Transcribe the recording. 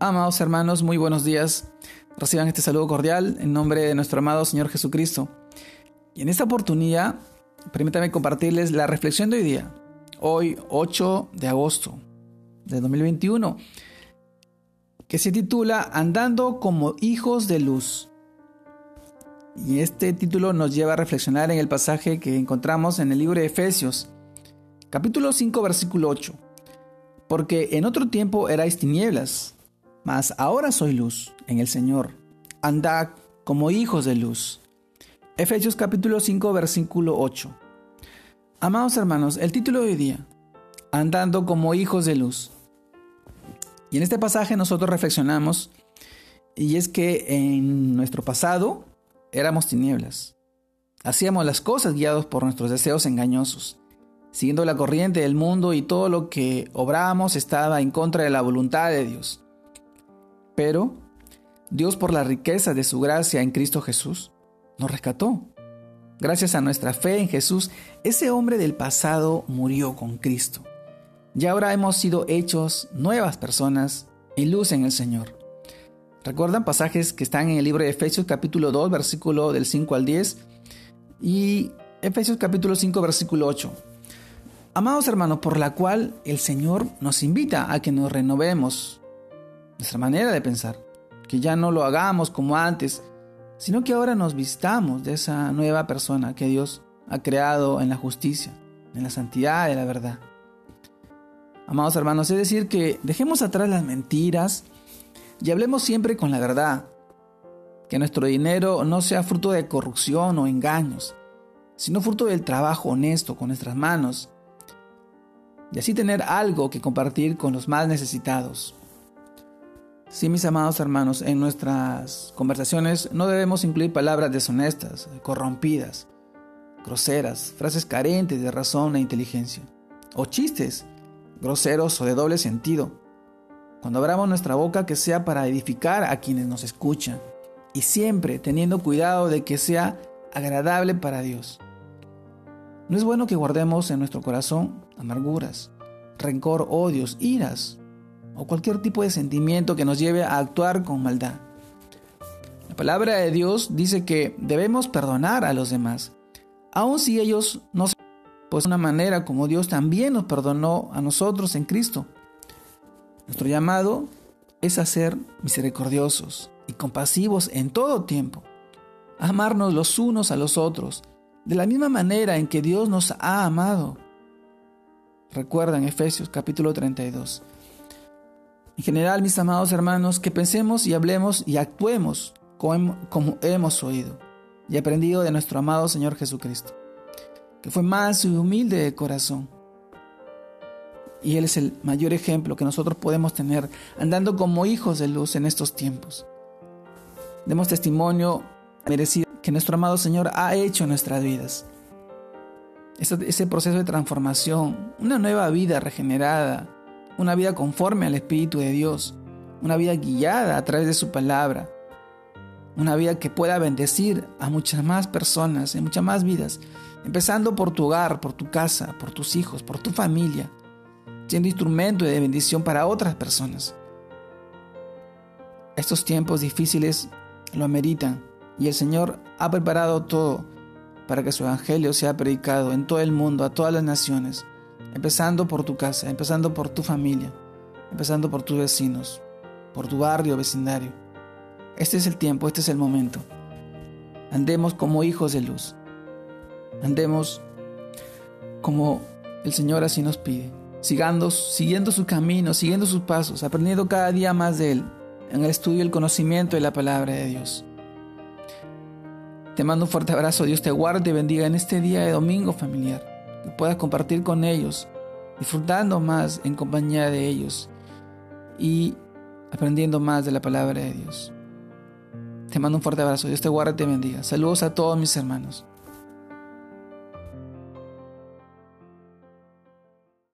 Amados hermanos, muy buenos días. Reciban este saludo cordial en nombre de nuestro amado Señor Jesucristo. Y en esta oportunidad, permítanme compartirles la reflexión de hoy día, hoy 8 de agosto de 2021, que se titula Andando como hijos de luz. Y este título nos lleva a reflexionar en el pasaje que encontramos en el libro de Efesios, capítulo 5, versículo 8. Porque en otro tiempo erais tinieblas mas ahora soy luz en el Señor. Andad como hijos de luz. Efesios capítulo 5 versículo 8. Amados hermanos, el título de hoy día, Andando como hijos de luz. Y en este pasaje nosotros reflexionamos, y es que en nuestro pasado éramos tinieblas. Hacíamos las cosas guiados por nuestros deseos engañosos, siguiendo la corriente del mundo y todo lo que obrábamos estaba en contra de la voluntad de Dios. Pero Dios por la riqueza de su gracia en Cristo Jesús nos rescató. Gracias a nuestra fe en Jesús, ese hombre del pasado murió con Cristo. Y ahora hemos sido hechos nuevas personas y luz en el Señor. ¿Recuerdan pasajes que están en el libro de Efesios capítulo 2, versículo del 5 al 10 y Efesios capítulo 5, versículo 8? Amados hermanos, por la cual el Señor nos invita a que nos renovemos nuestra manera de pensar, que ya no lo hagamos como antes, sino que ahora nos vistamos de esa nueva persona que Dios ha creado en la justicia, en la santidad de la verdad. Amados hermanos, es decir, que dejemos atrás las mentiras y hablemos siempre con la verdad. Que nuestro dinero no sea fruto de corrupción o engaños, sino fruto del trabajo honesto con nuestras manos. Y así tener algo que compartir con los más necesitados. Sí, mis amados hermanos, en nuestras conversaciones no debemos incluir palabras deshonestas, corrompidas, groseras, frases carentes de razón e inteligencia, o chistes groseros o de doble sentido. Cuando abramos nuestra boca que sea para edificar a quienes nos escuchan, y siempre teniendo cuidado de que sea agradable para Dios. No es bueno que guardemos en nuestro corazón amarguras, rencor, odios, iras, o cualquier tipo de sentimiento que nos lleve a actuar con maldad. La palabra de Dios dice que debemos perdonar a los demás, aun si ellos no se pues de una manera como Dios también nos perdonó a nosotros en Cristo. Nuestro llamado es a ser misericordiosos y compasivos en todo tiempo, amarnos los unos a los otros, de la misma manera en que Dios nos ha amado. Recuerdan Efesios capítulo 32. En general, mis amados hermanos, que pensemos y hablemos y actuemos como, hemos oído y aprendido de nuestro amado Señor Jesucristo, que fue y humilde de corazón. Y Él es el mayor ejemplo que nosotros podemos tener andando como hijos de luz en estos tiempos. Demos testimonio merecido que nuestro amado Señor ha hecho en nuestras vidas. Ese proceso de transformación, una nueva vida regenerada, una vida conforme al Espíritu de Dios, una vida guiada a través de su palabra, una vida que pueda bendecir a muchas más personas, en muchas más vidas, empezando por tu hogar, por tu casa, por tus hijos, por tu familia, siendo instrumento de bendición para otras personas. Estos tiempos difíciles lo ameritan y el Señor ha preparado todo para que su evangelio sea predicado en todo el mundo, a todas las naciones empezando por tu casa, empezando por tu familia, empezando por tus vecinos, por tu barrio, vecindario. Este es el tiempo, este es el momento. Andemos como hijos de luz. Andemos como el Señor así nos pide. Sigando, siguiendo su camino, siguiendo sus pasos, aprendiendo cada día más de Él, en el estudio el conocimiento de la palabra de Dios. Te mando un fuerte abrazo, Dios te guarde y bendiga en este día de domingo familiar que puedas compartir con ellos, disfrutando más en compañía de ellos y aprendiendo más de la palabra de Dios. Te mando un fuerte abrazo, Dios te guarde y te bendiga. Saludos a todos mis hermanos.